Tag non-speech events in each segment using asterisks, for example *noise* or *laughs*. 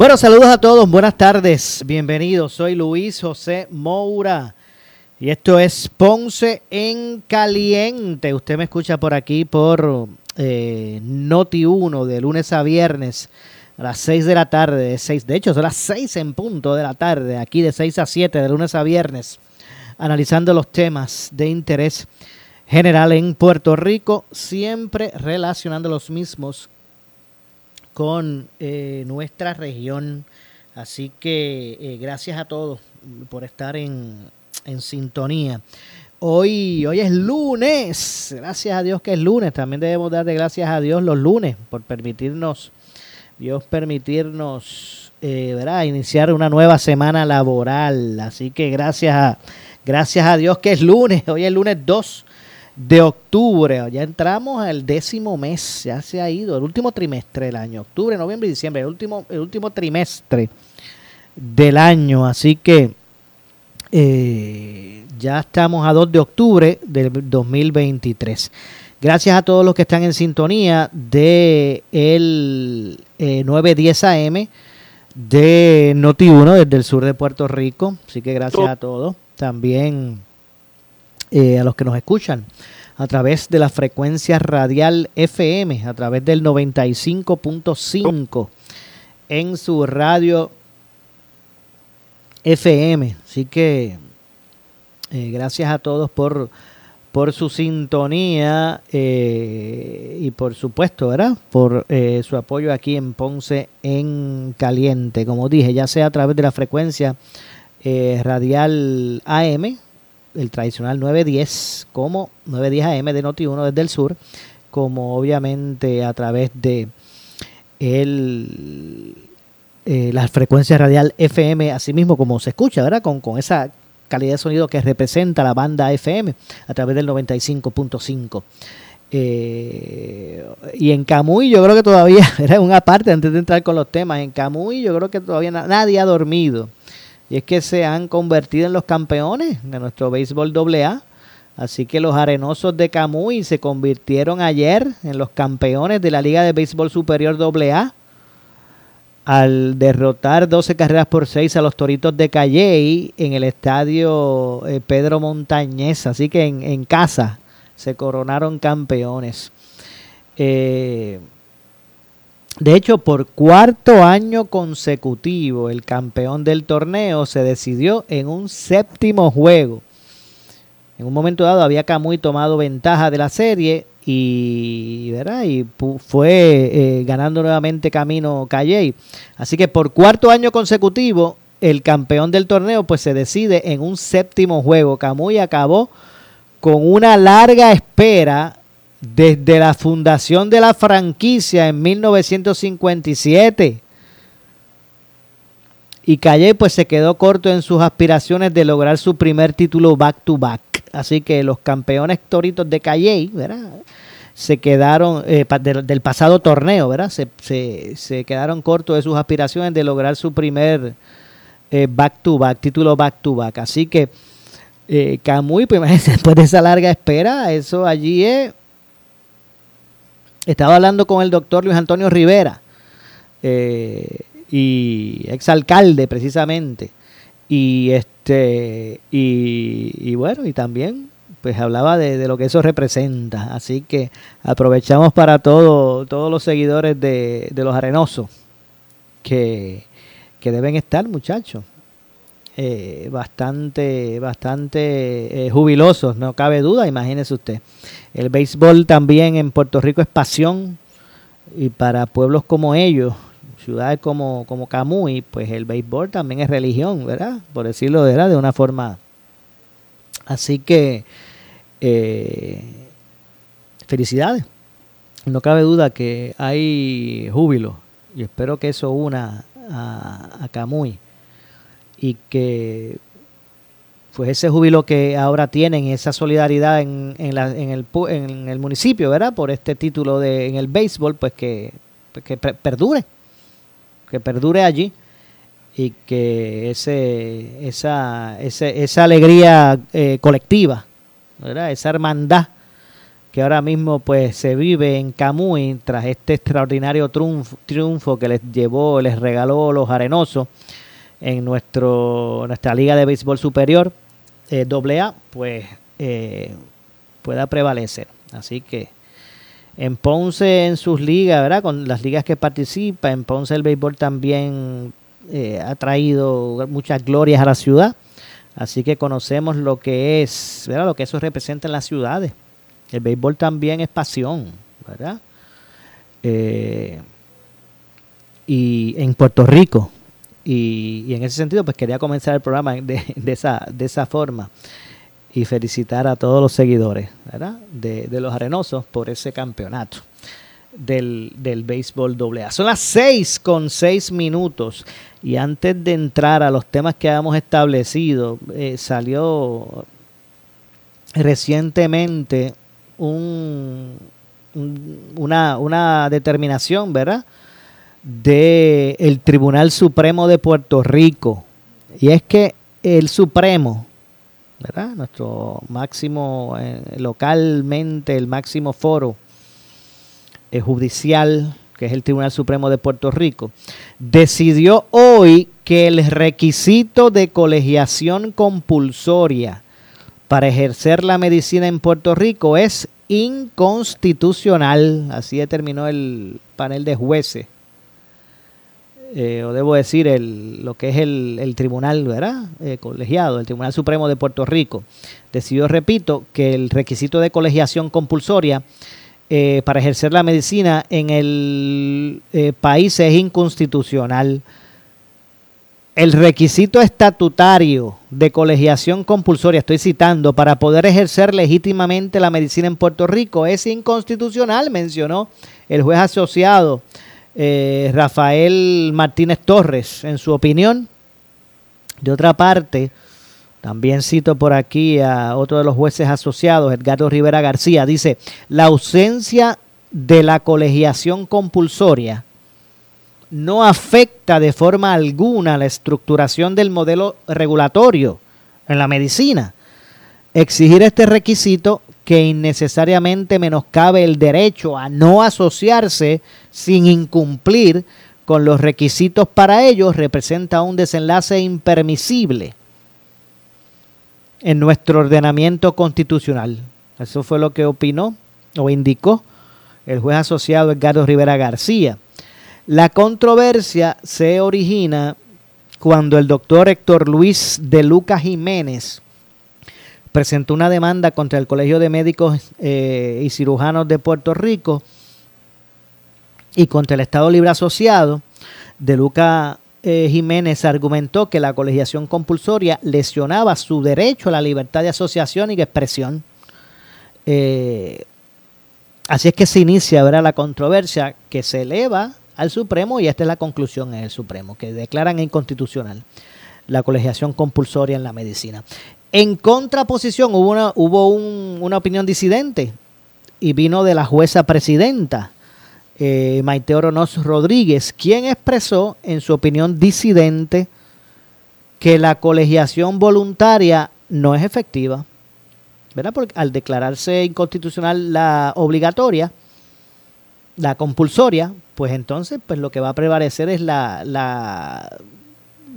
Bueno, saludos a todos, buenas tardes, bienvenidos. Soy Luis José Moura y esto es Ponce en Caliente. Usted me escucha por aquí por eh, Noti 1 de lunes a viernes a las 6 de la tarde. De, 6, de hecho, son las 6 en punto de la tarde, aquí de 6 a 7 de lunes a viernes, analizando los temas de interés general en Puerto Rico, siempre relacionando los mismos con eh, nuestra región. Así que eh, gracias a todos por estar en, en sintonía. Hoy, hoy es lunes, gracias a Dios que es lunes. También debemos darle gracias a Dios los lunes por permitirnos, Dios permitirnos, eh, ¿verdad? iniciar una nueva semana laboral. Así que gracias a, gracias a Dios que es lunes. Hoy es lunes 2 de octubre. Ya entramos al décimo mes, ya se ha ido, el último trimestre del año, octubre, noviembre y diciembre, el último, el último trimestre del año. Así que eh, ya estamos a 2 de octubre del 2023. Gracias a todos los que están en sintonía de el eh, 910 AM de Noti1 desde el sur de Puerto Rico. Así que gracias a todos. También eh, a los que nos escuchan a través de la frecuencia radial FM, a través del 95.5 en su radio FM. Así que eh, gracias a todos por, por su sintonía eh, y por supuesto, ¿verdad? Por eh, su apoyo aquí en Ponce en Caliente. Como dije, ya sea a través de la frecuencia radial AM, el tradicional 910, como 910 AM de Noti1 desde el sur, como obviamente a través de el eh, la frecuencia radial FM, así mismo como se escucha, ¿verdad? Con, con esa calidad de sonido que representa la banda FM a través del 95.5. Eh, y en Camuy yo creo que todavía, *laughs* era una parte antes de entrar con los temas, en Camuy yo creo que todavía na- nadie ha dormido. Y es que se han convertido en los campeones de nuestro béisbol AA. Así que los arenosos de Camuy se convirtieron ayer en los campeones de la Liga de Béisbol Superior AA al derrotar 12 carreras por 6 a los Toritos de Calley en el estadio eh, Pedro Montañez. Así que en, en casa se coronaron campeones. Eh, de hecho, por cuarto año consecutivo, el campeón del torneo se decidió en un séptimo juego. En un momento dado había Camuy tomado ventaja de la serie y, ¿verdad? y fue eh, ganando nuevamente camino Calley. Así que por cuarto año consecutivo, el campeón del torneo pues se decide en un séptimo juego. Camuy acabó con una larga espera desde la fundación de la franquicia en 1957. Y Calle pues se quedó corto en sus aspiraciones de lograr su primer título back to back. Así que los campeones toritos de Calle, ¿verdad? Se quedaron eh, del, pasado torneo, ¿verdad? Se, se- quedaron cortos de sus aspiraciones de lograr su primer eh, back to back, título back to back. Así que eh, Camuy, pues, *laughs* después de esa larga espera, eso allí es. Estaba hablando con el doctor Luis Antonio Rivera, eh, y exalcalde precisamente. Y este, y, y bueno, y también pues hablaba de, lo que eso representa. Así que aprovechamos para todo, todos los seguidores de, de los arenosos que, que deben estar, muchachos. Eh, bastante, bastante eh, jubilosos, no cabe duda, imagínese usted. El béisbol también en Puerto Rico es pasión y para pueblos como ellos, ciudades como, como Camuy, pues el béisbol también es religión, ¿verdad? Por decirlo ¿verdad? de una forma. Así que eh, felicidades. No cabe duda que hay júbilo y espero que eso una a, a Camuy y que pues ese júbilo que ahora tienen, esa solidaridad en, en, el, en el municipio, ¿verdad? Por este título de, en el béisbol, pues que, pues que perdure, que perdure allí y que ese, esa, ese, esa alegría eh, colectiva, ¿verdad? esa hermandad que ahora mismo pues se vive en Camuy tras este extraordinario triunfo, triunfo que les llevó, les regaló los arenosos en nuestro, nuestra liga de béisbol superior eh, AA, pues eh, pueda prevalecer. Así que en Ponce, en sus ligas, ¿verdad? Con las ligas que participa, en Ponce el béisbol también eh, ha traído muchas glorias a la ciudad. Así que conocemos lo que es, ¿verdad? Lo que eso representa en las ciudades. El béisbol también es pasión, ¿verdad? Eh, y en Puerto Rico. Y, en ese sentido, pues quería comenzar el programa de, esa, de esa forma y felicitar a todos los seguidores. De, de los arenosos por ese campeonato del, del béisbol AA. Son las 6 con 6 minutos y antes de entrar a los temas que habíamos establecido, eh, salió recientemente un, una, una, determinación, ¿verdad? De el Tribunal Supremo de Puerto Rico. Y es que el Supremo, ¿verdad? Nuestro máximo, eh, localmente, el máximo foro eh, judicial, que es el Tribunal Supremo de Puerto Rico, decidió hoy que el requisito de colegiación compulsoria para ejercer la medicina en Puerto Rico es inconstitucional. Así determinó el panel de jueces. Eh, o debo decir, el, lo que es el, tribunal, ¿verdad? Eh, colegiado, el Tribunal Supremo de Puerto Rico, decidió, repito, que el requisito de colegiación compulsoria eh, para ejercer la medicina en el país es inconstitucional. El requisito estatutario de colegiación compulsoria, estoy citando, para poder ejercer legítimamente la medicina en Puerto Rico es inconstitucional, mencionó el juez asociado eh, Rafael Martínez Torres en su opinión. De otra parte, también cito por aquí a otro de los jueces asociados, Edgardo Rivera García, dice, la ausencia de la colegiación compulsoria no afecta de forma alguna la estructuración del modelo regulatorio en la medicina. Exigir este requisito que innecesariamente menoscabe el derecho a no asociarse sin incumplir con los requisitos para ello representa un desenlace impermisible en nuestro ordenamiento constitucional. Eso fue lo que opinó o indicó el juez asociado Edgardo Rivera García. La controversia se origina cuando el doctor Héctor Luis de Lucas Jiménez presentó una demanda contra el Colegio de Médicos eh, y Cirujanos de Puerto Rico y contra el Estado Libre Asociado. De Lucas eh, Jiménez argumentó que la colegiación compulsoria lesionaba su derecho a la libertad de asociación y de expresión. Eh, así es que se inicia ahora la controversia que se eleva al Supremo y esta es la conclusión en el Supremo, que declaran inconstitucional la colegiación compulsoria en la medicina. En contraposición hubo una, hubo una opinión disidente y vino de la jueza presidenta eh, Maite Oronoz Rodríguez, quien expresó en su opinión disidente que la colegiación voluntaria no es efectiva, ¿verdad? Porque al declararse inconstitucional la obligatoria, la compulsoria, pues entonces pues lo que va a prevalecer es la, la,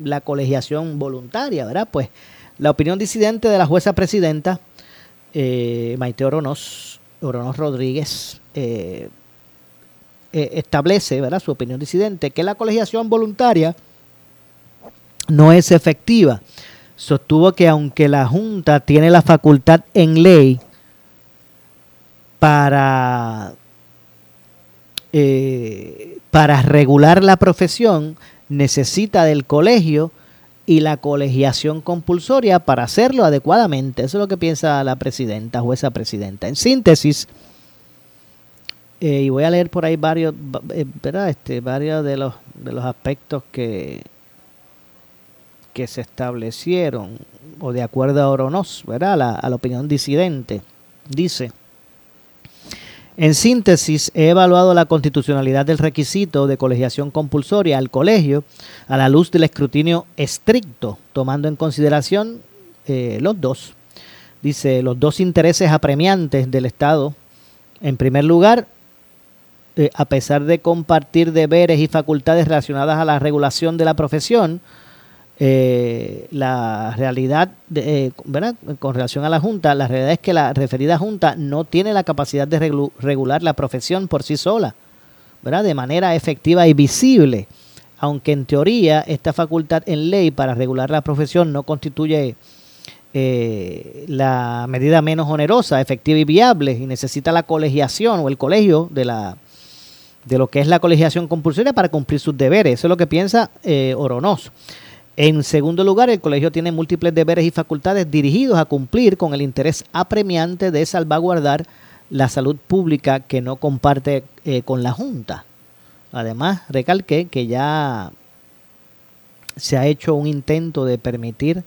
la colegiación voluntaria, ¿verdad? Pues la opinión disidente de la jueza presidenta, eh, Maite Oronoz Rodríguez, eh, eh, establece, ¿verdad? su opinión disidente, que la colegiación voluntaria no es efectiva. Sostuvo que aunque la Junta tiene la facultad en ley para, para regular la profesión, necesita del colegio y la colegiación compulsoria para hacerlo adecuadamente. Eso es lo que piensa la presidenta, jueza presidenta. En síntesis, eh, y voy a leer por ahí varios, eh, ¿verdad? Este, varios de los, de los aspectos que, que se establecieron, o de acuerdo a Oronos, ¿verdad? a la opinión disidente, dice, en síntesis, he evaluado la constitucionalidad del requisito de colegiación compulsoria al colegio a la luz del escrutinio estricto, tomando en consideración eh, los dos. Dice, los dos intereses apremiantes del Estado. En primer lugar, eh, a pesar de compartir deberes y facultades relacionadas a la regulación de la profesión, eh, la realidad, eh, con relación a la Junta, la realidad es que la referida Junta no tiene la capacidad de regular la profesión por sí sola, ¿verdad? de manera efectiva y visible, aunque en teoría esta facultad en ley para regular la profesión no constituye eh, la medida menos onerosa, efectiva y viable, y necesita la colegiación o el colegio de la de lo que es la colegiación compulsoria para cumplir sus deberes. Eso es lo que piensa eh, Oronoz. En segundo lugar, el colegio tiene múltiples deberes y facultades dirigidos a cumplir con el interés apremiante de salvaguardar la salud pública que no comparte eh, con la Junta. Además, recalqué que ya se ha hecho un intento de permitir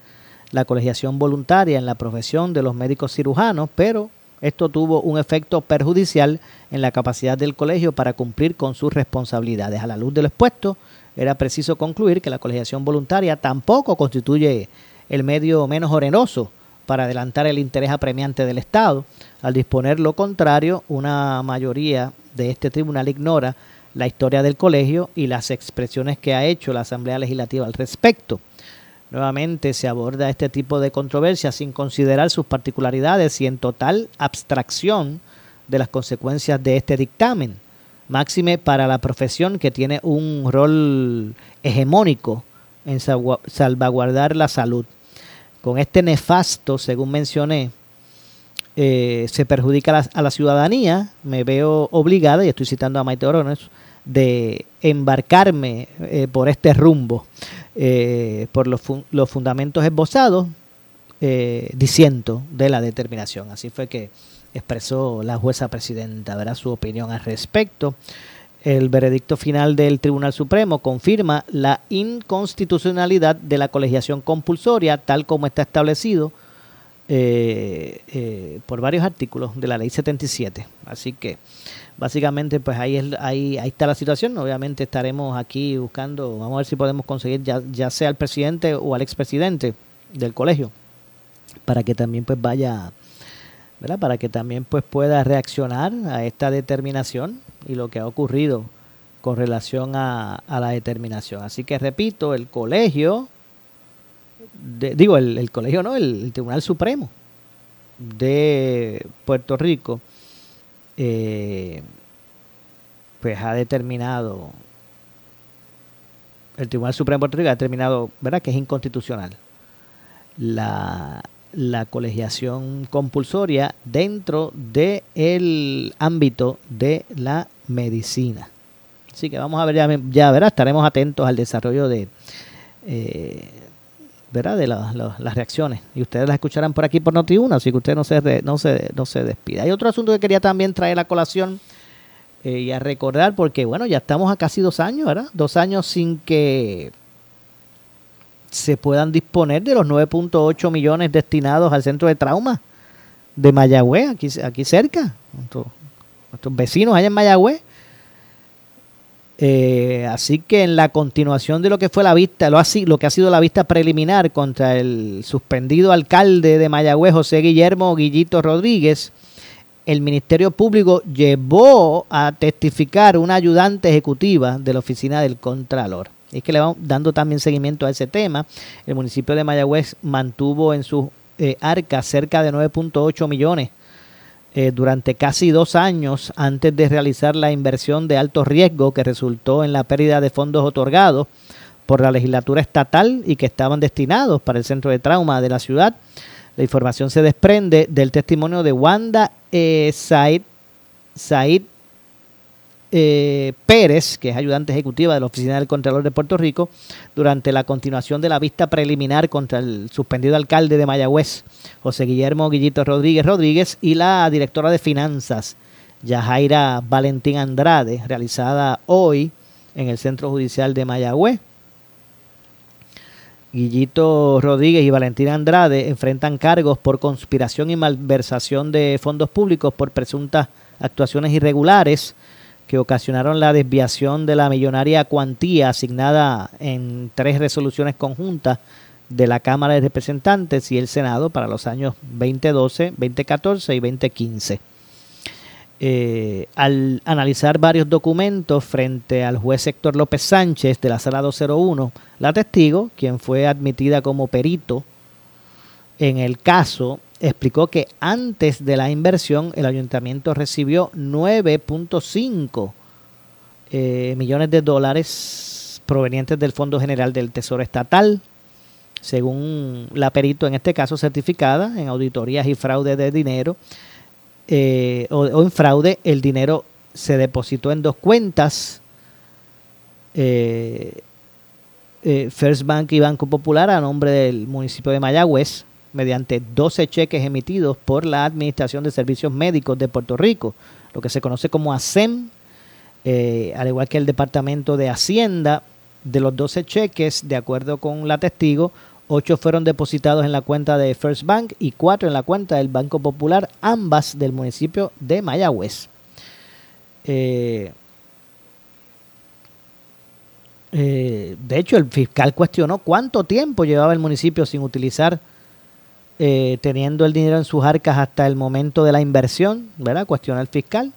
la colegiación voluntaria en la profesión de los médicos cirujanos, pero esto tuvo un efecto perjudicial en la capacidad del colegio para cumplir con sus responsabilidades. A la luz de lo expuesto, era preciso concluir que la colegiación voluntaria tampoco constituye el medio menos oneroso para adelantar el interés apremiante del Estado. Al disponer lo contrario, una mayoría de este tribunal ignora la historia del colegio y las expresiones que ha hecho la Asamblea Legislativa al respecto. Nuevamente se aborda este tipo de controversia sin considerar sus particularidades y en total abstracción de las consecuencias de este dictamen máxime para la profesión que tiene un rol hegemónico en salvaguardar la salud. Con este nefasto, según mencioné, eh, se perjudica a la, ciudadanía, me veo obligada, y estoy citando a Maite Orones, de embarcarme eh, por este rumbo, eh, por los, los, fundamentos esbozados, diciendo de la determinación. Así fue que expresó la jueza presidenta, verá su opinión al respecto. El veredicto final del Tribunal Supremo confirma la inconstitucionalidad de la colegiación compulsoria tal como está establecido eh, eh, por varios artículos de la ley 77. Así que básicamente pues ahí, es, ahí, ahí está la situación. Obviamente estaremos aquí buscando, vamos a ver si podemos conseguir ya, ya sea al presidente o al expresidente del colegio para que también pues vaya para que también pues pueda reaccionar a esta determinación y lo que ha ocurrido con relación a, la determinación. Así que repito, el colegio, digo, el, colegio no, el, Tribunal Supremo de Puerto Rico, eh, pues ha determinado, el Tribunal Supremo de Puerto Rico ha determinado, ¿verdad?, que es inconstitucional la la colegiación compulsoria dentro del ámbito de la medicina. Así que vamos a ver, ya, ya verá, estaremos atentos al desarrollo de, eh, ¿verdad? de las reacciones. Y ustedes las escucharán por aquí por Noti1, así que usted no se, no, se, no se despida. Hay otro asunto que quería también traer a colación eh, y a recordar, porque bueno, ya estamos a casi dos años, ¿verdad? Dos años sin que se puedan disponer de los 9.8 millones destinados al centro de trauma de Mayagüez, aquí, aquí cerca, nuestros, vecinos allá en Mayagüez. Eh, así que en la continuación de lo que fue la vista, lo, lo que ha sido la vista preliminar contra el suspendido alcalde de Mayagüez, José Guillermo Guillito Rodríguez, el Ministerio Público llevó a testificar una ayudante ejecutiva de la oficina del Contralor es que le vamos dando también seguimiento a ese tema. El municipio de Mayagüez mantuvo en su eh, arca cerca de 9.8 millones eh, durante casi dos años antes de realizar la inversión de alto riesgo que resultó en la pérdida de fondos otorgados por la legislatura estatal y que estaban destinados para el centro de trauma de la ciudad. La información se desprende del testimonio de Wanda eh, Said, Said eh, Pérez, que es ayudante ejecutiva de la Oficina del Contralor de Puerto Rico, durante la continuación de la vista preliminar contra el suspendido alcalde de Mayagüez, José Guillermo Guillito Rodríguez Rodríguez, y la directora de finanzas, Yajaira Valentín Andrade, realizada hoy en el Centro Judicial de Mayagüez. Guillito Rodríguez y Valentina Andrade enfrentan cargos por conspiración y malversación de fondos públicos por presuntas actuaciones irregulares que ocasionaron la desviación de la millonaria cuantía asignada en tres resoluciones conjuntas de la Cámara de Representantes y el Senado para los años 2012, 2014 y 2015. Eh, al analizar varios documentos frente al juez Héctor López Sánchez de la Sala 201, la testigo, quien fue admitida como perito en el caso, explicó que antes de la inversión el ayuntamiento recibió 9.5 eh, millones de dólares provenientes del Fondo General del Tesoro Estatal, según la perito en este caso certificada en auditorías y fraude de dinero eh, o, en fraude, el dinero se depositó en dos cuentas, eh, First Bank y Banco Popular a nombre del municipio de Mayagüez, mediante 12 cheques emitidos por la Administración de Servicios Médicos de Puerto Rico, lo que se conoce como ASEM, al igual que el Departamento de Hacienda, de los 12 cheques, de acuerdo con la testigo, Ocho fueron depositados en la cuenta de First Bank y cuatro en la cuenta del Banco Popular, ambas del municipio de Mayagüez. Eh, eh, de hecho, el fiscal cuestionó cuánto tiempo llevaba el municipio sin utilizar, eh, teniendo el dinero en sus arcas hasta el momento de la inversión, ¿verdad? Cuestiona el fiscal.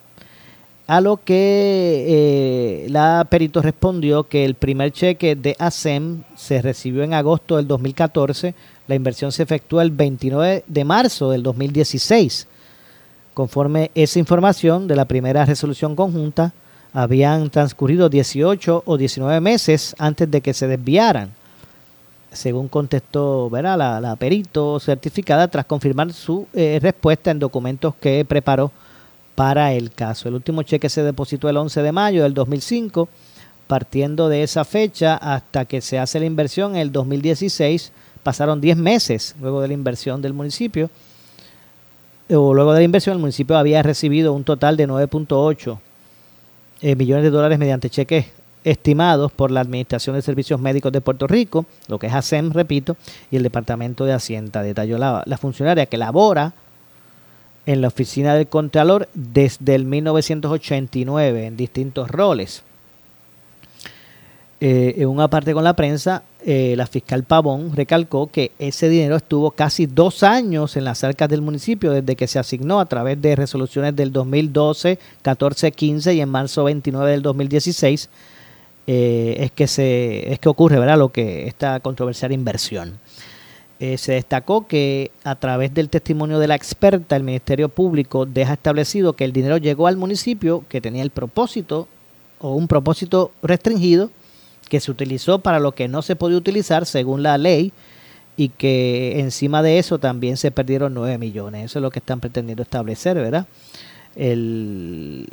A lo que eh, la perito respondió que el primer cheque de ASEM se recibió en agosto del 2014, la inversión se efectuó el 29 de marzo del 2016. Conforme esa información de la primera resolución conjunta, habían transcurrido 18 o 19 meses antes de que se desviaran, según contestó ¿verdad? La, perito certificada tras confirmar su eh, respuesta en documentos que preparó para el caso. El último cheque se depositó el 11 de mayo del 2005, partiendo de esa fecha hasta que se hace la inversión en el 2016, pasaron 10 meses luego de la inversión del municipio, o luego de la inversión el municipio había recibido un total de 9.8 eh, millones de dólares mediante cheques estimados por la Administración de Servicios Médicos de Puerto Rico, lo que es ASEM, repito, y el Departamento de Hacienda. Detalló la, la funcionaria que labora en la oficina del Contralor desde el 1989 en distintos roles. Eh, en una parte con la prensa, eh, la fiscal Pavón recalcó que ese dinero estuvo casi dos años en las arcas del municipio desde que se asignó a través de resoluciones del 2012, 14, 15 y en marzo 29 del 2016 eh, es que se es que ocurre, ¿verdad? Lo que esta controversial inversión. Eh, se destacó que a través del testimonio de la experta, el Ministerio Público deja establecido que el dinero llegó al municipio que tenía el propósito o un propósito restringido que se utilizó para lo que no se podía utilizar según la ley y que encima de eso también se perdieron 9 millones. Eso es lo que están pretendiendo establecer, ¿verdad? El,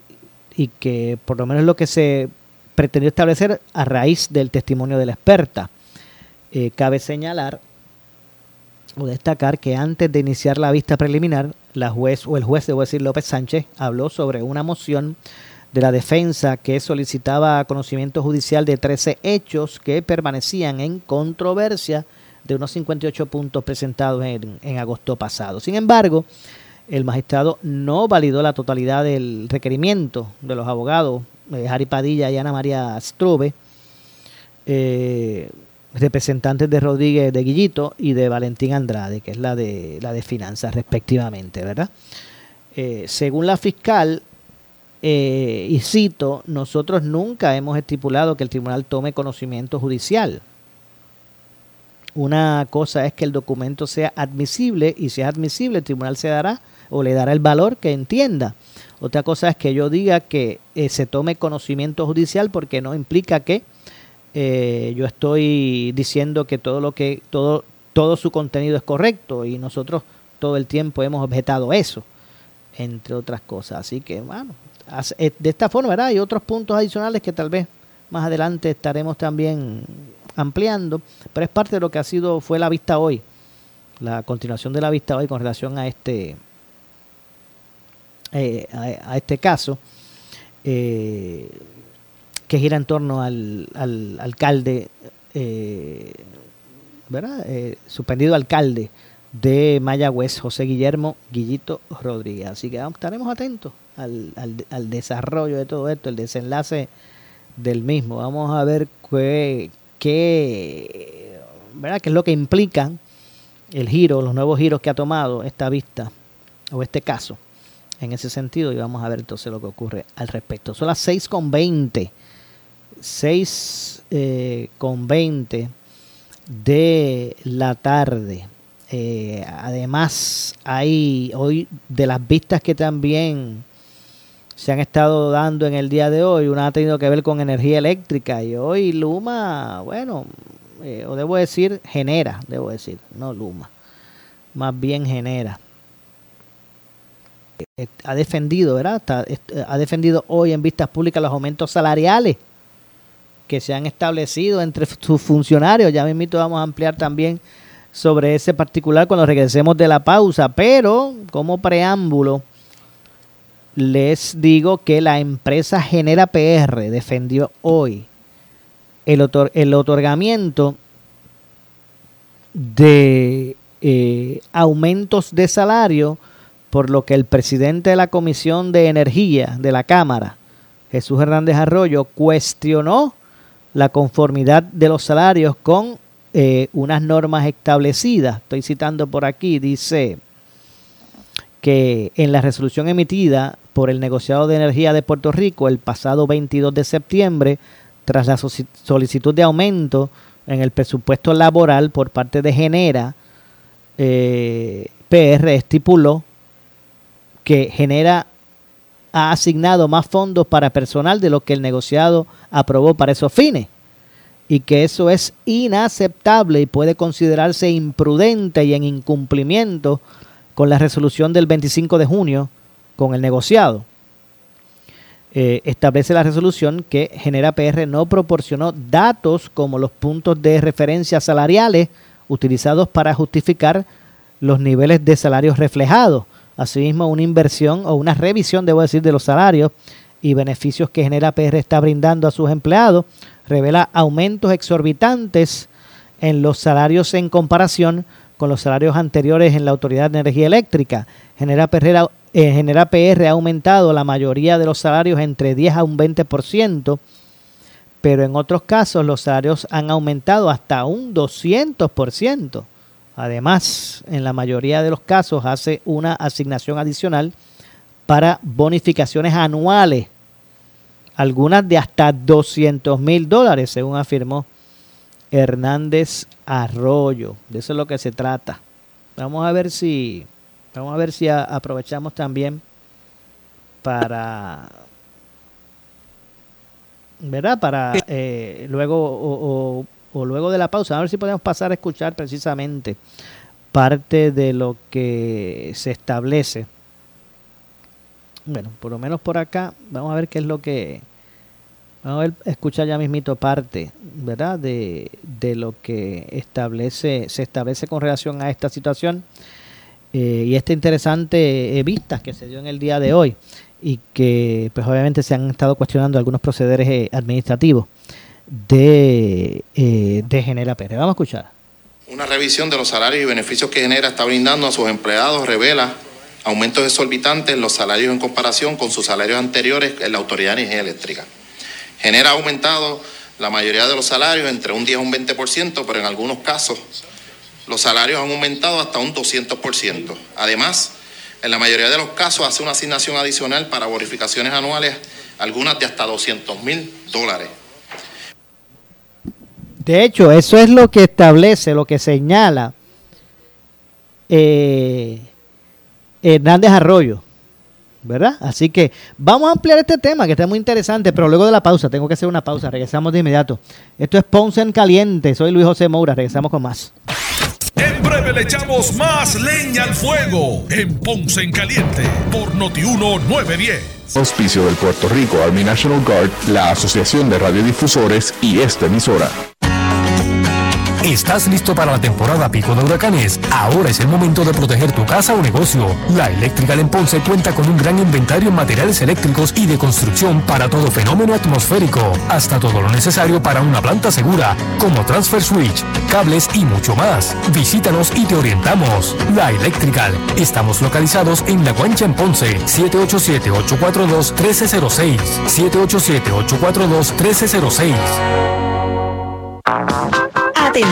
y que por lo menos lo que se pretendió establecer a raíz del testimonio de la experta. Eh, cabe señalar o destacar que antes de iniciar la vista preliminar, la juez o el juez, debo decir López Sánchez, habló sobre una moción de la defensa que solicitaba conocimiento judicial de 13 hechos que permanecían en controversia de unos 58 puntos presentados en, agosto pasado. Sin embargo, el magistrado no validó la totalidad del requerimiento de los abogados eh, Jari Padilla y Ana María Strube, eh, representantes de Rodríguez de Guillito y de Valentín Andrade, que es la de, la de finanzas respectivamente, ¿verdad? Eh, según la fiscal, eh, y cito, nosotros nunca hemos estipulado que el tribunal tome conocimiento judicial. Una cosa es que el documento sea admisible y si es admisible el tribunal se dará o le dará el valor que entienda. Otra cosa es que yo diga que eh, se tome conocimiento judicial porque no implica que eh, yo estoy diciendo que todo lo que todo todo su contenido es correcto y nosotros todo el tiempo hemos objetado eso entre otras cosas así que bueno eh, de esta forma ¿verdad? hay otros puntos adicionales que tal vez más adelante estaremos también ampliando pero es parte de lo que ha sido fue la vista hoy la continuación de la vista hoy con relación a este eh, a, este caso eh, que gira en torno al, alcalde eh, ¿verdad? Eh, suspendido alcalde de Mayagüez, José Guillermo Guillito Rodríguez. Así que estaremos atentos al, al, desarrollo de todo esto, el desenlace del mismo. Vamos a ver qué, qué, ¿verdad? qué es lo que implica el giro, los nuevos giros que ha tomado esta vista o este caso en ese sentido y vamos a ver entonces lo que ocurre al respecto. Son las 6 con 20, 6 eh, con 20 de la tarde. Eh, además, hay hoy de las vistas que también se han estado dando en el día de hoy, una ha tenido que ver con energía eléctrica y hoy Luma, bueno, eh, o debo decir, genera, debo decir, no Luma, más bien genera. Ha defendido, ¿verdad? ha defendido hoy en vistas públicas los aumentos salariales que se han establecido entre sus funcionarios. Ya mismo vamos a ampliar también sobre ese particular cuando regresemos de la pausa, pero como preámbulo les digo que la empresa Genera PR defendió hoy el, el otorgamiento de eh, aumentos de salario, por lo que el presidente de la Comisión de Energía de la Cámara, Jesús Hernández Arroyo, cuestionó la conformidad de los salarios con eh, unas normas establecidas. Estoy citando por aquí, dice que en la resolución emitida por el negociado de energía de Puerto Rico el pasado 22 de septiembre, tras la solicitud de aumento en el presupuesto laboral por parte de Genera, eh, PR estipuló que Genera ha asignado más fondos para personal de lo que el negociado aprobó para esos fines y que eso es inaceptable y puede considerarse imprudente y en incumplimiento con la resolución del 25 de junio con el negociado. Eh, establece la resolución que Genera PR no proporcionó datos como los puntos de referencia salariales utilizados para justificar los niveles de salarios reflejados. Asimismo, una inversión o una revisión, debo decir, de los salarios y beneficios que Genera PR está brindando a sus empleados revela aumentos exorbitantes en los salarios en comparación con los salarios anteriores en la Autoridad de Energía Eléctrica. Genera PR, eh, ha aumentado la mayoría de los salarios entre 10 a un 20%, pero en otros casos los salarios han aumentado hasta un 200%. Además, en la mayoría de los casos hace una asignación adicional para bonificaciones anuales algunas de hasta 200 mil dólares, según afirmó Hernández Arroyo. De eso es lo que se trata. Vamos a ver si, vamos a ver si aprovechamos también para, ¿verdad? Para eh, luego o, o luego de la pausa, a ver si podemos pasar a escuchar precisamente parte de lo que se establece bueno, por lo menos por acá, vamos a ver qué es lo que, vamos a ver, escuchar ya mismito parte, ¿verdad? De, lo que establece, se establece con relación a esta situación eh, y esta interesante vista que se dio en el día de hoy y que pues obviamente se han estado cuestionando algunos procederes eh, administrativos de, de Genera Pérez. Vamos a escuchar. Una revisión de los salarios y beneficios que Genera está brindando a sus empleados revela aumentos exorbitantes en los salarios en comparación con sus salarios anteriores en la Autoridad de Energía Eléctrica. Genera aumentado la mayoría de los salarios entre un 10 y un 20%, pero en algunos casos los salarios han aumentado hasta un 200%. Además, en la mayoría de los casos hace una asignación adicional para bonificaciones anuales, algunas de hasta 200 mil dólares. De hecho, eso es lo que establece, lo que señala eh, Hernández Arroyo. ¿Verdad? Así que vamos a ampliar este tema que está muy interesante, pero luego de la pausa, tengo que hacer una pausa, regresamos de inmediato. Esto es Ponce en Caliente, soy Luis José Moura, regresamos con más. En breve le echamos más leña al fuego en Ponce en Caliente por Notiuno 910. Auspicio del Puerto Rico Army National Guard, la Asociación de Radiodifusores y esta emisora. ¿Estás listo para la temporada pico de huracanes? Ahora es el momento de proteger tu casa o negocio. La Electrical en Ponce cuenta con un gran inventario en materiales eléctricos y de construcción para todo fenómeno atmosférico, hasta todo lo necesario para una planta segura, como transfer switch, cables y mucho más. Visítanos y te orientamos. La Electrical. Estamos localizados en La Guancha en Ponce, 787-842-1306. 787-842-1306.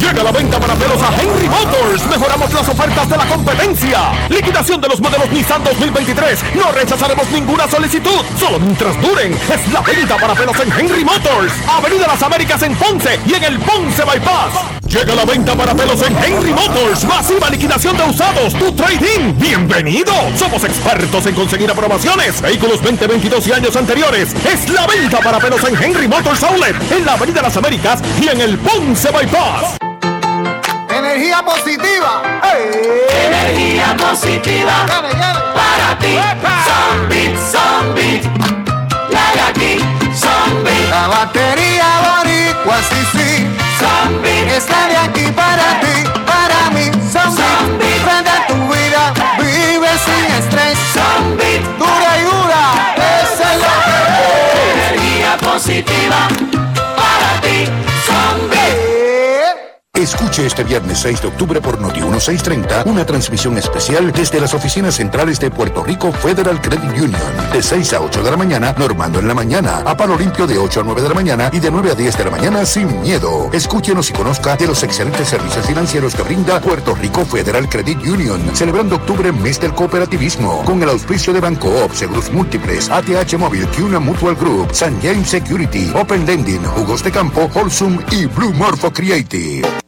Llega la venta para pelos a Henry Motors. Mejoramos las ofertas de la competencia. Liquidación de los modelos Nissan 2023. No rechazaremos ninguna solicitud. Solo mientras duren. Es la venta para pelos en Henry Motors. Avenida Las Américas en Ponce y en el Ponce Bypass. Llega la venta para pelos en Henry Motors. Masiva liquidación de usados. Tu trading. Bienvenido. Somos expertos en conseguir aprobaciones. Vehículos 2022 y años anteriores. Es la venta para pelos en Henry Motors Outlet. En la Avenida Las Américas y en el Ponce Bypass. Energía positiva. Energía positiva. Para ti. Zombie, zombie. La de aquí. Zombie. La batería boricua, sí, sí. Zombie. Está de aquí para ti, este viernes 6 de octubre por Noti 1630 una transmisión especial desde las oficinas centrales de Puerto Rico Federal Credit Union. De 6 a 8 de la mañana, normando en la mañana. A palo limpio de 8 a 9 de la mañana y de 9 a 10 de la mañana sin miedo. Escúchenos y conozca de los excelentes servicios financieros que brinda Puerto Rico Federal Credit Union. Celebrando octubre, mes cooperativismo. Con el auspicio de Banco Op, Seguros Múltiples, ATH Móvil, Cuna Mutual Group, San James Security, Open Lending, Jugos de Campo, Holsum y Blue Morpho Creative.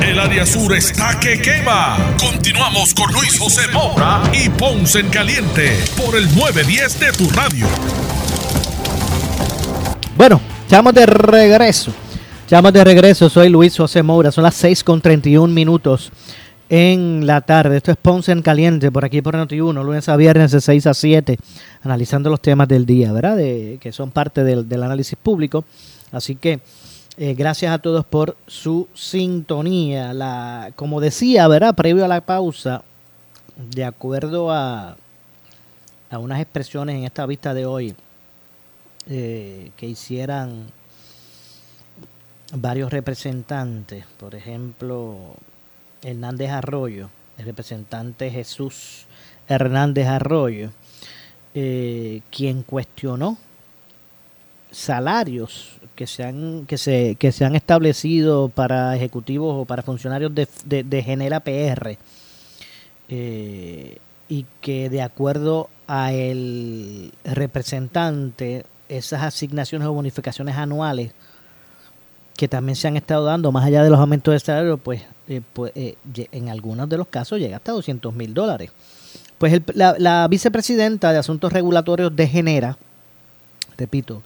El área sur está que quema. Continuamos con Luis José Moura y Ponce en Caliente por el 910 de tu radio. Bueno, estamos de regreso. Estamos de regreso. Soy Luis José Moura. Son las 6 con 31 minutos en la tarde. Esto es Ponce en Caliente por aquí por Noti1, lunes a viernes de 6 a 7, analizando los temas del día, ¿verdad? Que son parte del, del análisis público. Así que eh, gracias a todos por su sintonía. Como decía, ¿verdad? Previo a la pausa, de acuerdo a, a unas expresiones en esta vista de hoy eh, que hicieran varios representantes, por ejemplo, Hernández Arroyo, el representante Jesús Hernández Arroyo, eh, quien cuestionó salarios que se han que se que se han establecido para ejecutivos o para funcionarios de, de, Genera PR eh, y que de acuerdo a el representante esas asignaciones o bonificaciones anuales que también se han estado dando más allá de los aumentos de salario pues, eh, pues eh, en algunos de los casos llega hasta 200 mil dólares. Pues la, la vicepresidenta de asuntos regulatorios de Genera repito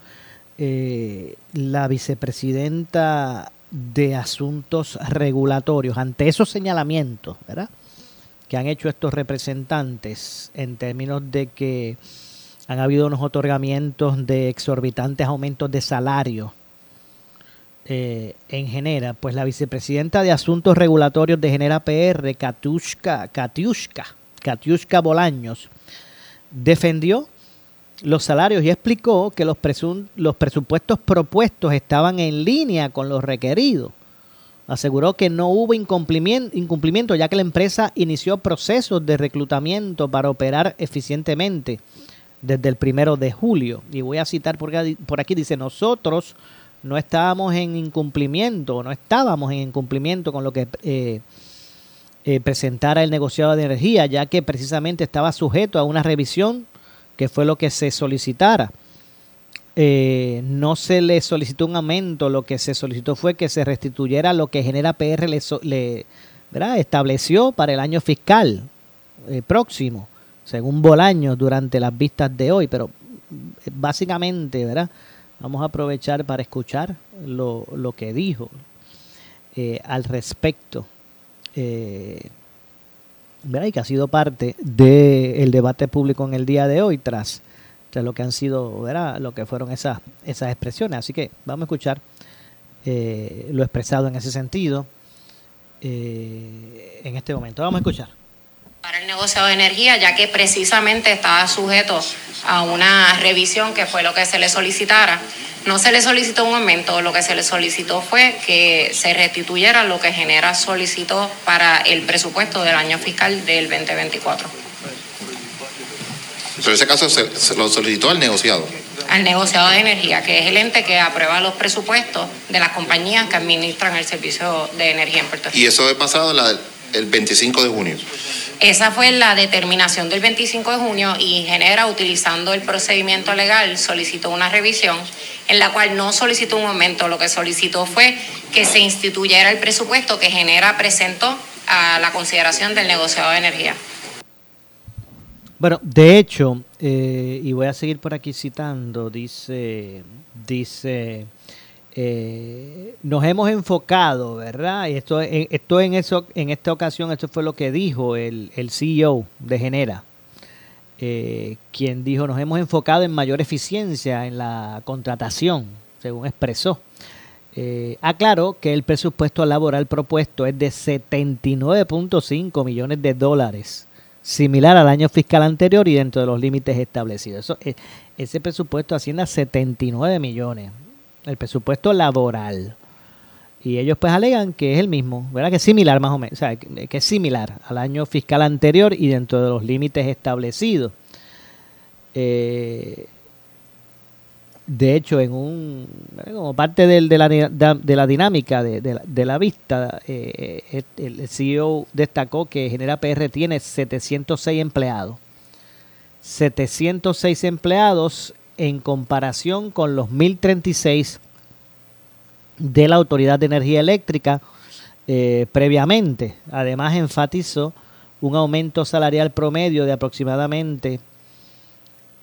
eh, la vicepresidenta de Asuntos Regulatorios ante esos señalamientos, ¿verdad? Que han hecho estos representantes en términos de que han habido unos otorgamientos de exorbitantes aumentos de salario eh, en Genera, pues la vicepresidenta de Asuntos Regulatorios de Genera PR, Katiuska, Katiuska, Katiuska Bolaños, defendió los salarios y explicó que los, presupuestos propuestos estaban en línea con los requeridos. Aseguró que no hubo incumplimiento, incumplimiento ya que la empresa inició procesos de reclutamiento para operar eficientemente desde el primero de julio. Y voy a citar por aquí, dice, nosotros no estábamos en incumplimiento, no estábamos en incumplimiento con lo que eh, eh, presentara el negociado de energía, ya que precisamente estaba sujeto a una revisión que fue lo que se solicitara. Eh, no se le solicitó un aumento, lo que se solicitó fue que se restituyera lo que Genera PR le, estableció para el año fiscal eh, próximo, según Bolaño, durante las vistas de hoy. Pero eh, básicamente, ¿verdad? Vamos a aprovechar para escuchar lo, que dijo al respecto y que ha sido parte del debate público en el día de hoy tras, tras lo que han sido, ¿verdad? lo que fueron esas, esas expresiones. Así que vamos a escuchar eh, lo expresado en ese sentido eh, en este momento. Vamos a escuchar para el negocio de energía, ya que precisamente estaba sujeto a una revisión que fue lo que se le solicitara. No se le solicitó un aumento, lo que se le solicitó fue que se restituyera lo que Genera solicitó para el presupuesto del año fiscal del 2024. Pero ese caso se, lo solicitó al negociado. Al negociado de energía, que es el ente que aprueba los presupuestos de las compañías que administran el servicio de energía en Puerto Rico. Y eso es pasado el 25 de junio. Esa fue la determinación del 25 de junio y Genera, utilizando el procedimiento legal, solicitó una revisión en la cual no solicitó un aumento, lo que solicitó fue que se instituyera el presupuesto que Genera presentó a la consideración del negociado de energía. Bueno, de hecho, eh, y voy a seguir por aquí citando, dice, dice eh, nos hemos enfocado, ¿verdad? Y esto, en, eso, en esta ocasión, esto fue lo que dijo el, CEO de Genera, eh, quien dijo, nos hemos enfocado en mayor eficiencia en la contratación, según expresó. Eh, aclaró que el presupuesto laboral propuesto es de 79.5 millones de dólares, similar al año fiscal anterior y dentro de los límites establecidos. Eh, ese presupuesto asciende a 79 millones el presupuesto laboral. Y ellos pues alegan que es el mismo, ¿verdad? Que es similar más o menos, o sea, que es similar al año fiscal anterior y dentro de los límites establecidos. Eh, de hecho, en un como parte de, la, de, la, dinámica de, la, vista, eh, el CEO destacó que Genera PR tiene 706 empleados. 706 empleados en comparación con los 1036 de la Autoridad de Energía Eléctrica eh, previamente. Además, enfatizó un aumento salarial promedio de aproximadamente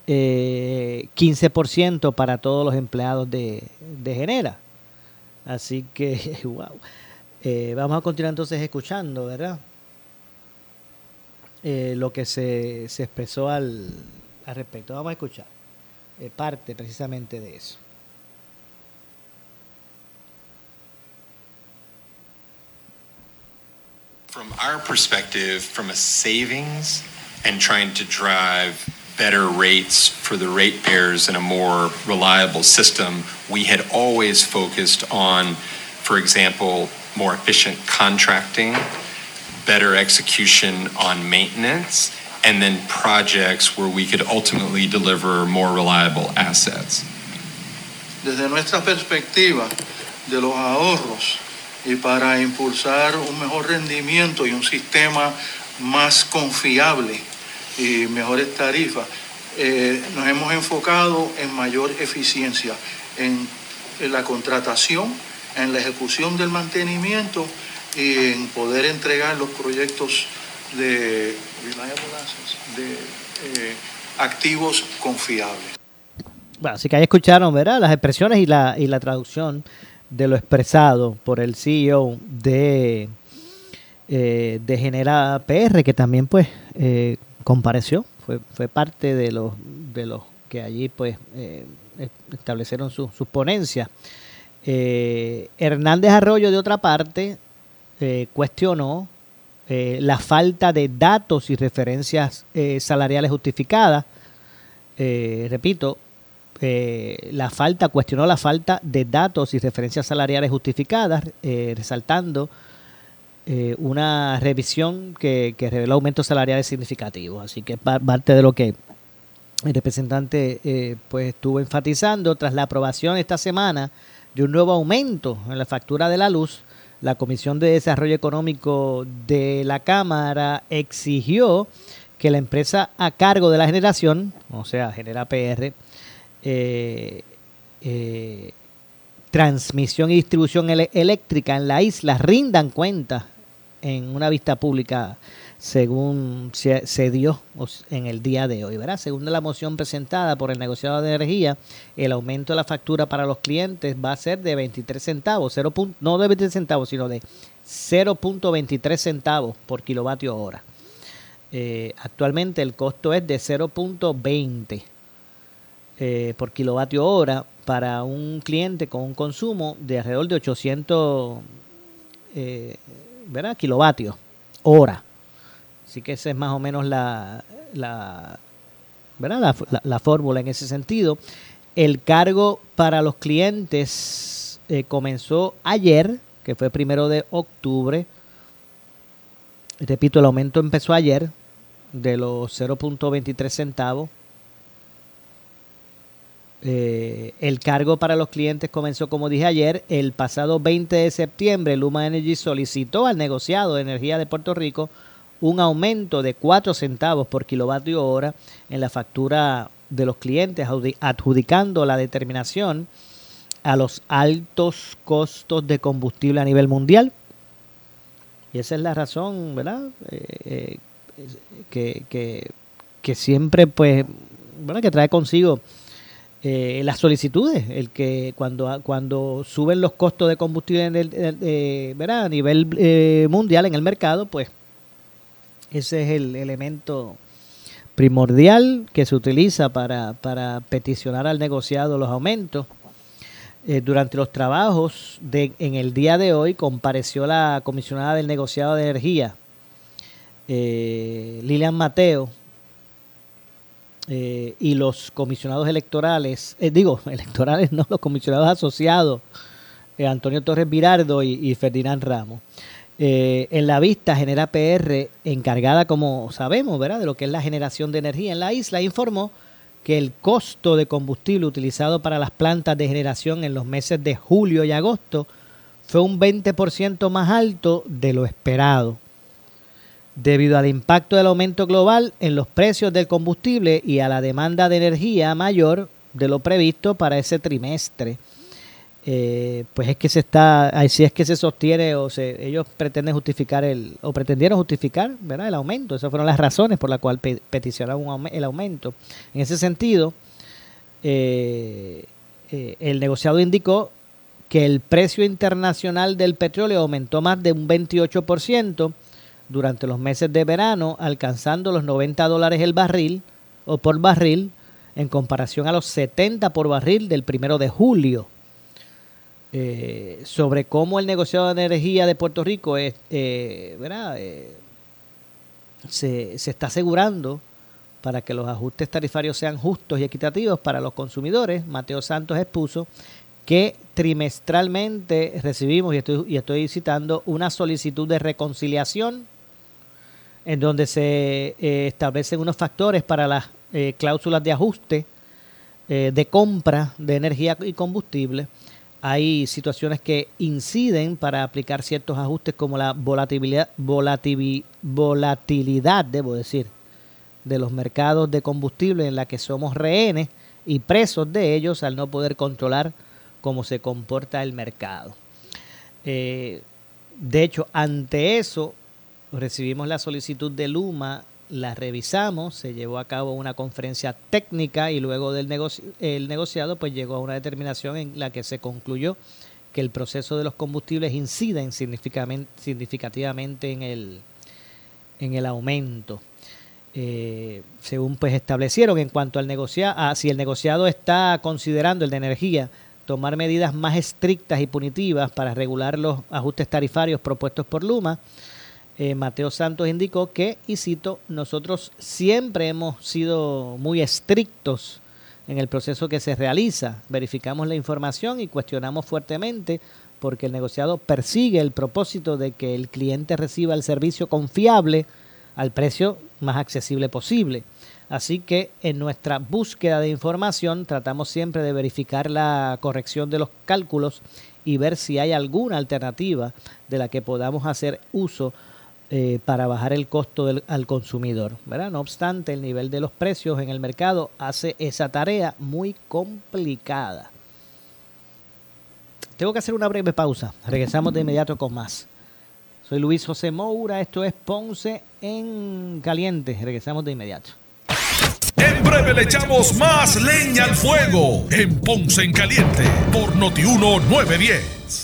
15% eh, para todos los empleados de, Genera. Así que, *laughs* wow. Eh, vamos a continuar entonces escuchando, ¿verdad? lo que se, se expresó al, al respecto. Vamos a escuchar. Eh, parte precisamente de eso. From our perspective, from a savings and trying to drive better rates for the ratepayers and a more reliable system, we had always focused on, for example, more efficient contracting, better execution on maintenance, and then projects where we could ultimately deliver more reliable assets. Desde nuestra perspectiva de los ahorros y para impulsar un mejor rendimiento y un sistema más confiable y mejores tarifas, eh, nos hemos enfocado en mayor eficiencia en, en la contratación, en la ejecución del mantenimiento y en poder entregar los proyectos de, de eh, activos confiables. Bueno, así que ahí escucharon, ¿verdad? Las expresiones y la, y la traducción de lo expresado por el CEO de, eh, de Genera PR, que también pues eh, compareció, fue, fue parte de los, de los que allí pues eh, establecieron sus ponencias. Hernández Arroyo, de otra parte, cuestionó la falta de datos y referencias salariales justificadas. repito, eh, la falta, cuestionó la falta de datos y referencias salariales justificadas, eh, resaltando eh, una revisión que, que, reveló aumentos salariales significativos. Así que parte de lo que el representante pues estuvo enfatizando tras la aprobación esta semana de un nuevo aumento en la factura de la luz, la Comisión de Desarrollo Económico de la Cámara exigió que la empresa a cargo de la generación, o sea, Genera PR, eh, eh, transmisión y distribución eléctrica en la isla rindan cuenta en una vista pública según se, dio en el día de hoy. ¿verdad? Según la moción presentada por el negociado de energía, el aumento de la factura para los clientes va a ser de 23 centavos, 0. no de 23 centavos, sino de 0.23 centavos por kilovatio hora. Eh, actualmente el costo es de 0.20 eh, por kilovatio hora para un cliente con un consumo de alrededor de 800 eh, ¿verdad? kilovatios hora. Así que esa es más o menos la, la, ¿verdad? la, fórmula en ese sentido. El cargo para los clientes eh, comenzó ayer, que fue primero de octubre. Repito, el aumento empezó ayer de los 0.23 centavos eh, el cargo para los clientes comenzó, como dije ayer, el pasado 20 de septiembre. Luma Energy solicitó al negociado de energía de Puerto Rico un aumento de 4 centavos por kilovatio hora en la factura de los clientes, adjudicando la determinación a los altos costos de combustible a nivel mundial. Y esa es la razón, ¿verdad? Eh, eh, que, que, que, siempre, pues, ¿verdad? Que trae consigo eh, las solicitudes, el que cuando, cuando suben los costos de combustible a nivel mundial en el mercado, pues ese es el elemento primordial que se utiliza para, para peticionar al negociado los aumentos. durante los trabajos de, en el día de hoy compareció la comisionada del negociado de energía, Lilian Mateo, eh, y los comisionados electorales, eh, digo, *laughs* electorales no, los comisionados asociados, eh, Antonio Torres Virardo y, Ferdinand Ramos. En la vista, Genera PR, encargada, como sabemos, ¿verdad?, de lo que es la generación de energía en la isla, informó que el costo de combustible utilizado para las plantas de generación en los meses de julio y agosto fue un 20% más alto de lo esperado debido al impacto del aumento global en los precios del combustible y a la demanda de energía mayor de lo previsto para ese trimestre. Eh, pues es que se está, así es que se sostiene o se, ellos pretenden justificar el, o pretendieron justificar, ¿verdad? El aumento. Esas fueron las razones por las cuales peticionaron el aumento. En ese sentido, eh, eh, el negociado indicó que el precio internacional del petróleo aumentó más de un 28% durante los meses de verano, alcanzando los 90 dólares el barril o por barril en comparación a los 70 por barril del primero de julio. Eh, sobre cómo el negociado de energía de Puerto Rico eh, eh, se, se está asegurando para que los ajustes tarifarios sean justos y equitativos para los consumidores. Mateo Santos expuso que trimestralmente recibimos, y estoy, y estoy citando, una solicitud de reconciliación en donde se establecen unos factores para las cláusulas de ajuste de compra de energía y combustible. Hay situaciones que inciden para aplicar ciertos ajustes como la volatilidad, volatilidad, debo decir, de los mercados de combustible en la que somos rehenes y presos de ellos al no poder controlar cómo se comporta el mercado. de hecho, ante eso, recibimos la solicitud de Luma, la revisamos, se llevó a cabo una conferencia técnica y luego del el negociado pues llegó a una determinación en la que se concluyó que el proceso de los combustibles incide significativamente en el, en el aumento. Eh, según pues establecieron en cuanto al negociado, ah, si el negociado está considerando el de energía tomar medidas más estrictas y punitivas para regular los ajustes tarifarios propuestos por Luma, eh, Mateo Santos indicó que, y cito, nosotros siempre hemos sido muy estrictos en el proceso que se realiza. Verificamos la información y cuestionamos fuertemente porque el negociado persigue el propósito de que el cliente reciba el servicio confiable al precio más accesible posible. Así que en nuestra búsqueda de información tratamos siempre de verificar la corrección de los cálculos y ver si hay alguna alternativa de la que podamos hacer uso eh, para bajar el costo al consumidor. ¿verdad? No obstante, el nivel de los precios en el mercado hace esa tarea muy complicada. Tengo que hacer una breve pausa. Regresamos de inmediato con más. Soy Luis José Moura, esto es Ponce en Caliente. Regresamos de inmediato. En breve le echamos más leña al fuego en Ponce en Caliente por Notiuno 910.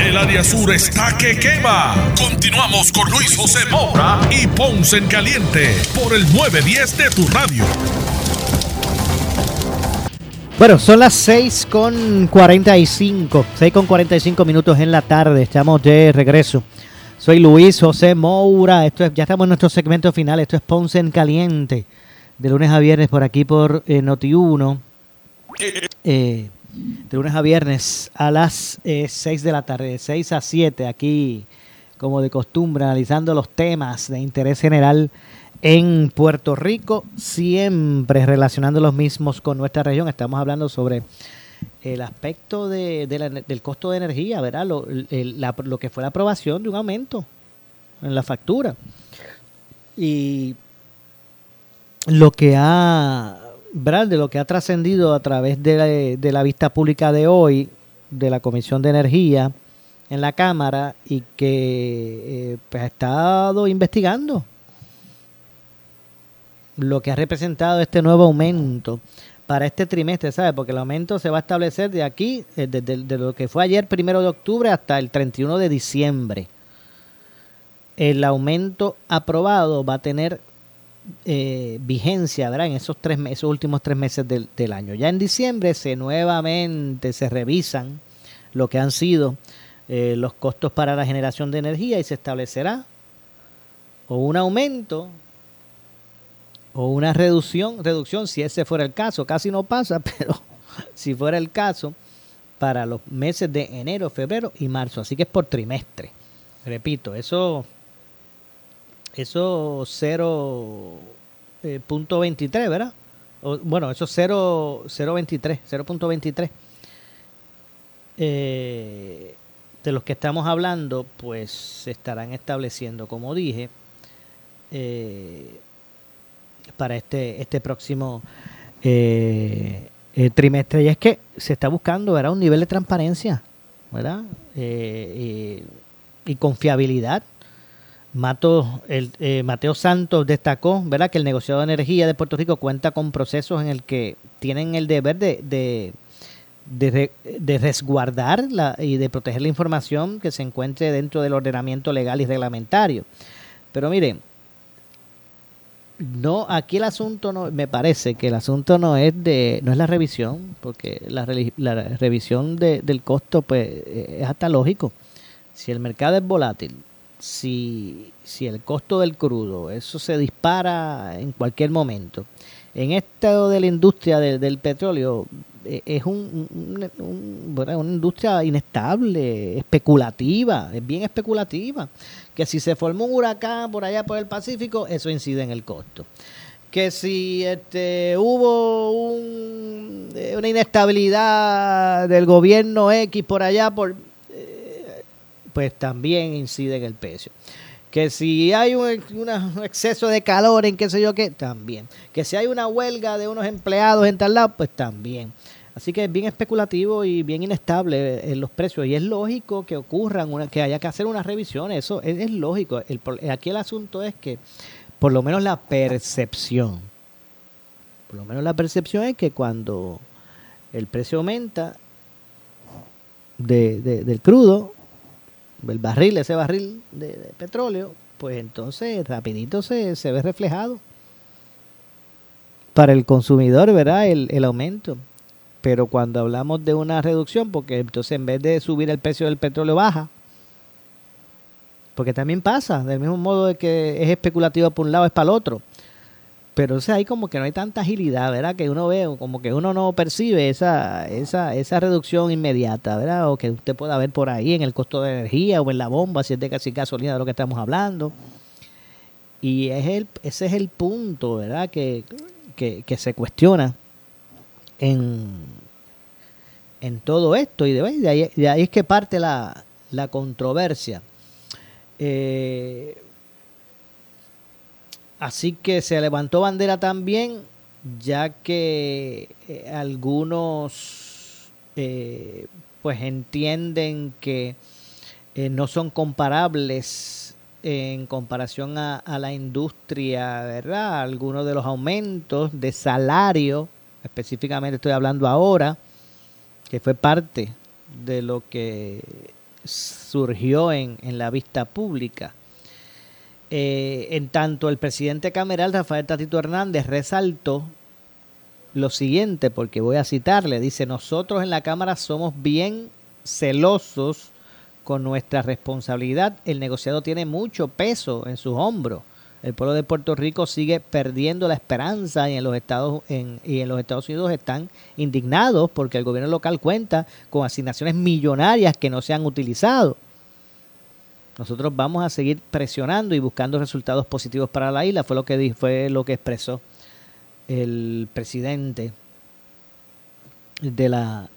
El área sur está que quema. Continuamos con Luis José Moura y Ponce en Caliente por el 910 de tu radio. Bueno, son las 6 con 45, 6 con 45 minutos en la tarde. Estamos de regreso. Soy Luis José Moura. Esto es, ya estamos en nuestro segmento final. Esto es Ponce en Caliente. De lunes a viernes por aquí por eh, Noti1. Eh, de lunes a viernes a las 6 eh, de la tarde, de 6 a 7, aquí como de costumbre, analizando los temas de interés general en Puerto Rico, siempre relacionando los mismos con nuestra región. Estamos hablando sobre el aspecto de, del costo de energía, ¿verdad? Lo, lo que fue la aprobación de un aumento en la factura. Y lo que ha de lo que ha trascendido a través de la, vista pública de hoy de la Comisión de Energía en la Cámara y que eh, pues ha estado investigando lo que ha representado este nuevo aumento para este trimestre, ¿sabe? Porque el aumento se va a establecer de aquí, desde eh, de, lo que fue ayer, primero de octubre, hasta el 31 de diciembre. El aumento aprobado va a tener eh, vigencia ¿verdad? en esos, tres, esos últimos tres meses del, año. Ya en diciembre se nuevamente se revisan lo que han sido eh, los costos para la generación de energía y se establecerá o un aumento o una reducción, reducción si ese fuera el caso, casi no pasa, *laughs* pero si fuera el caso, para los meses de enero, febrero y marzo. Así que es por trimestre. Repito, eso eso 0.23, eh, ¿verdad? bueno, eso 0.23, 0.23. Eh, de los que estamos hablando, pues se estarán estableciendo, como dije, eh, para este, este próximo eh, eh, trimestre. Y es que se está buscando ¿verdad? un nivel de transparencia ¿verdad? y, y confiabilidad. Mato, el, Mateo Santos destacó ¿verdad? que el negociado de energía de Puerto Rico cuenta con procesos en el que tienen el deber de, de, de, de resguardar la, y de proteger la información que se encuentre dentro del ordenamiento legal y reglamentario. Pero miren, no, aquí el asunto no, me parece que el asunto no es de, no es la revisión, porque la, la revisión de, del costo pues eh, es hasta lógico. Si el mercado es volátil, si, si el costo del crudo, eso se dispara en cualquier momento. En esto de la industria del petróleo, eh, es un, una industria inestable, especulativa, es bien especulativa. Que si se forma un huracán por allá por el Pacífico, eso incide en el costo. Que si este, hubo eh, una inestabilidad del gobierno X por allá, por, pues también incide en el precio. Que si hay un, exceso de calor en qué sé yo qué, también. Que si hay una huelga de unos empleados en tal lado, pues también. Así que es bien especulativo y bien inestable en los precios. Y es lógico que ocurran, una, que haya que hacer una revisión. Eso es, lógico. El, aquí el asunto es que, por lo menos la percepción, por lo menos la percepción es que cuando el precio aumenta de, del crudo, el barril, ese barril de, petróleo, pues entonces rapidito se, se ve reflejado para el consumidor, ¿verdad? El, el aumento pero cuando hablamos de una reducción, porque entonces en vez de subir el precio del petróleo baja, porque también pasa, del mismo modo de que es especulativo por un lado, es para el otro. Pero o sea, hay como que no hay tanta agilidad, ¿verdad? Que uno ve, como que uno no percibe esa, esa, esa reducción inmediata, ¿verdad? O que usted pueda ver por ahí en el costo de energía o en la bomba, si es de casi gasolina de lo que estamos hablando. Y es el, ese es el punto, ¿verdad? Que, que, que se cuestiona en, en todo esto y de, ahí, de ahí, es que parte la, la controversia. Eh, así que se levantó bandera también, ya que eh, algunos eh, pues entienden que no son comparables en comparación a, a, la industria, ¿verdad? Algunos de los aumentos de salario específicamente estoy hablando ahora, que fue parte de lo que surgió en, la vista pública. Eh, en tanto, el presidente cameral Rafael Tatito Hernández resaltó lo siguiente, porque voy a citarle, dice, nosotros en la Cámara somos bien celosos con nuestra responsabilidad, el negociado tiene mucho peso en sus hombros el pueblo de Puerto Rico sigue perdiendo la esperanza y en los Estados y en los Estados Unidos están indignados porque el gobierno local cuenta con asignaciones millonarias que no se han utilizado. Nosotros vamos a seguir presionando y buscando resultados positivos para la isla, fue lo que fue lo que expresó el presidente de la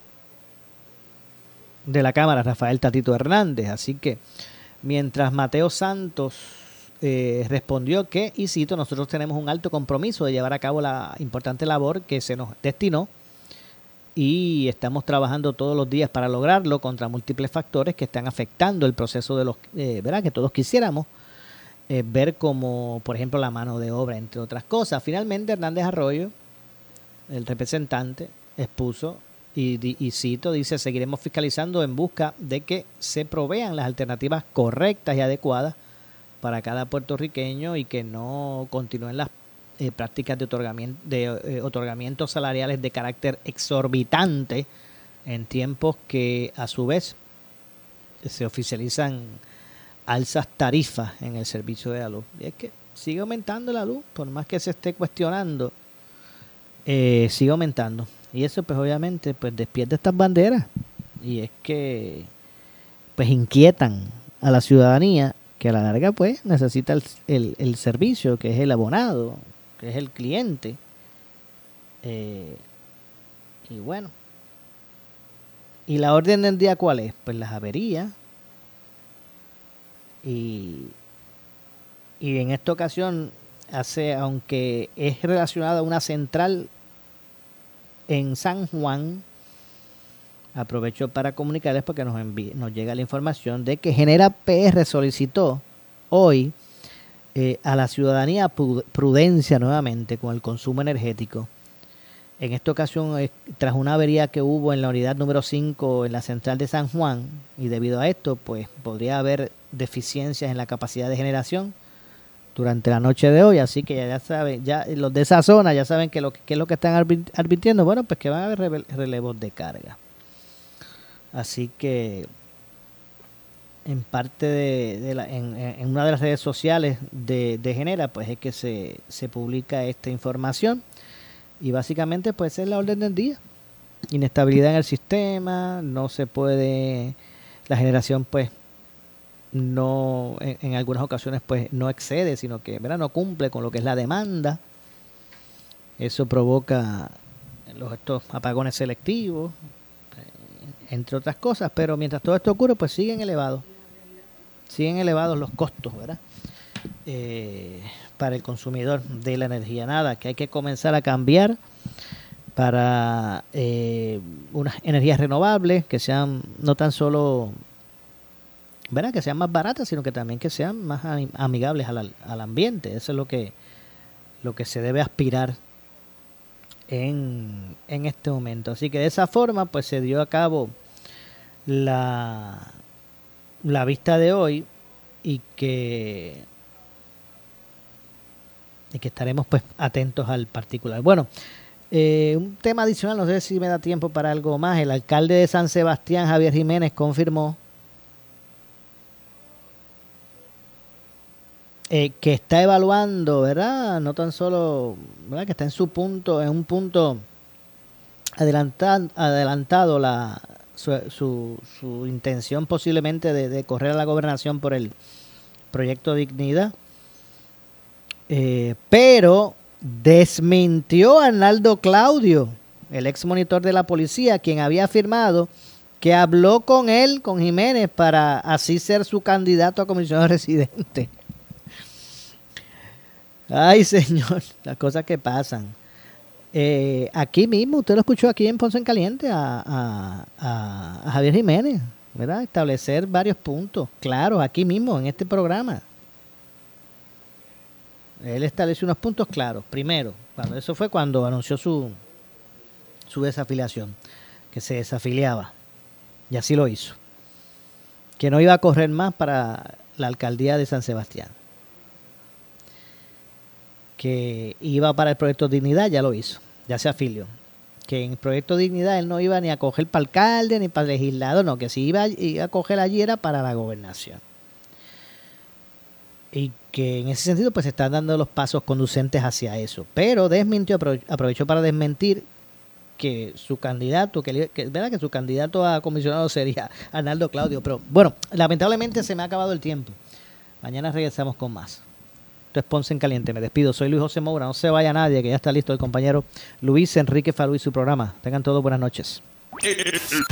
de la Cámara, Rafael Tatito Hernández. Así que mientras Mateo Santos eh, respondió que, y cito, nosotros tenemos un alto compromiso de llevar a cabo la importante labor que se nos destinó y estamos trabajando todos los días para lograrlo contra múltiples factores que están afectando el proceso de los, eh, ¿verdad? Que todos quisiéramos eh, ver como, por ejemplo, la mano de obra, entre otras cosas. Finalmente, Hernández Arroyo, el representante, expuso y, y, cito, dice, seguiremos fiscalizando en busca de que se provean las alternativas correctas y adecuadas para cada puertorriqueño y que no continúen las eh, prácticas de otorgamiento, de eh, otorgamientos salariales de carácter exorbitante en tiempos que a su vez se oficializan alzas tarifas en el servicio de la luz. Y es que sigue aumentando la luz, por más que se esté cuestionando, eh, sigue aumentando. Y eso pues obviamente pues despierta estas banderas y es que pues inquietan a la ciudadanía que a la larga pues necesita el, el, servicio, que es el abonado, que es el cliente. Eh, y bueno. ¿Y la orden del día cuál es? Pues las averías y, y en esta ocasión hace, aunque es relacionada a una central en San Juan, aprovecho para comunicarles porque nos, nos llega la información de que Genera PR solicitó hoy eh, a la ciudadanía prudencia nuevamente con el consumo energético. En esta ocasión, tras una avería que hubo en la unidad número 5 en la central de San Juan, y debido a esto, pues podría haber deficiencias en la capacidad de generación durante la noche de hoy, así que ya, saben, ya los de esa zona ya saben que lo que, es lo que están advirtiendo, bueno, pues que van a haber relevos de carga. Así que en parte de, la, en, una de las redes sociales de, Genera, pues es que se, se publica esta información y básicamente pues es la orden del día. Inestabilidad en el sistema, no se puede, la generación pues no, en, algunas ocasiones pues no excede, sino que ¿verdad? no cumple con lo que es la demanda. Eso provoca los, estos apagones selectivos, eh, entre otras cosas, pero mientras todo esto ocurre pues siguen elevados siguen elevados los costos, ¿verdad? Eh, para el consumidor de la energía. Nada, que hay que comenzar a cambiar para eh, unas energías renovables que sean no tan solo ¿verdad? que sean más baratas, sino que también que sean más amigables al, al ambiente. Eso es lo que, lo que se debe aspirar en, en este momento. Así que de esa forma, pues se dio a cabo la, la vista de hoy y que y que estaremos pues atentos al particular. Bueno, eh, un tema adicional, no sé si me da tiempo para algo más. El alcalde de San Sebastián, Javier Jiménez, confirmó eh, que está evaluando, ¿verdad? No tan solo, ¿verdad? Que está en su punto, en un punto adelantado, adelantado la, su, su, intención posiblemente de, correr a la gobernación por el proyecto Dignidad. Eh, pero desmintió a Arnaldo Claudio, el ex monitor de la policía, quien había afirmado que habló con él, con Jiménez, para así ser su candidato a comisionado *laughs* residente. Ay, señor, las cosas que pasan. Eh, aquí mismo, usted lo escuchó aquí en Ponce en Caliente a, Javier Jiménez, ¿verdad? Establecer varios puntos claros aquí mismo en este programa. Él estableció unos puntos claros. Primero, cuando eso fue cuando anunció su, su desafiliación, que se desafiliaba. Y así lo hizo. Que no iba a correr más para la alcaldía de San Sebastián que iba para el proyecto Dignidad, ya lo hizo, ya se afilió. Que en el proyecto Dignidad él no iba ni a coger para alcalde ni para el legislador, no, que si iba, a coger allí era para la gobernación. Y que en ese sentido pues se están dando los pasos conducentes hacia eso. Pero desmintió, aprovechó para desmentir que su candidato, que, que, ¿verdad? que su candidato a comisionado sería Arnaldo Claudio. Pero bueno, lamentablemente se me ha acabado el tiempo. Mañana regresamos con más. Esto en Caliente. Me despido. Soy Luis José Moura. No se vaya nadie, que ya está listo el compañero Luis Enrique Falú y su programa. Tengan todos buenas noches.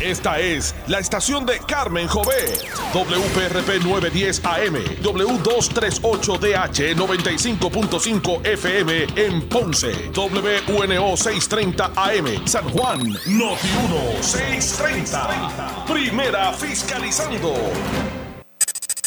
Esta es la estación de Carmen Jové. WPRP 910 AM. W238DH 95.5 FM en Ponce. WNO 630 AM. San Juan. Noti 1 630. Primera fiscalizando.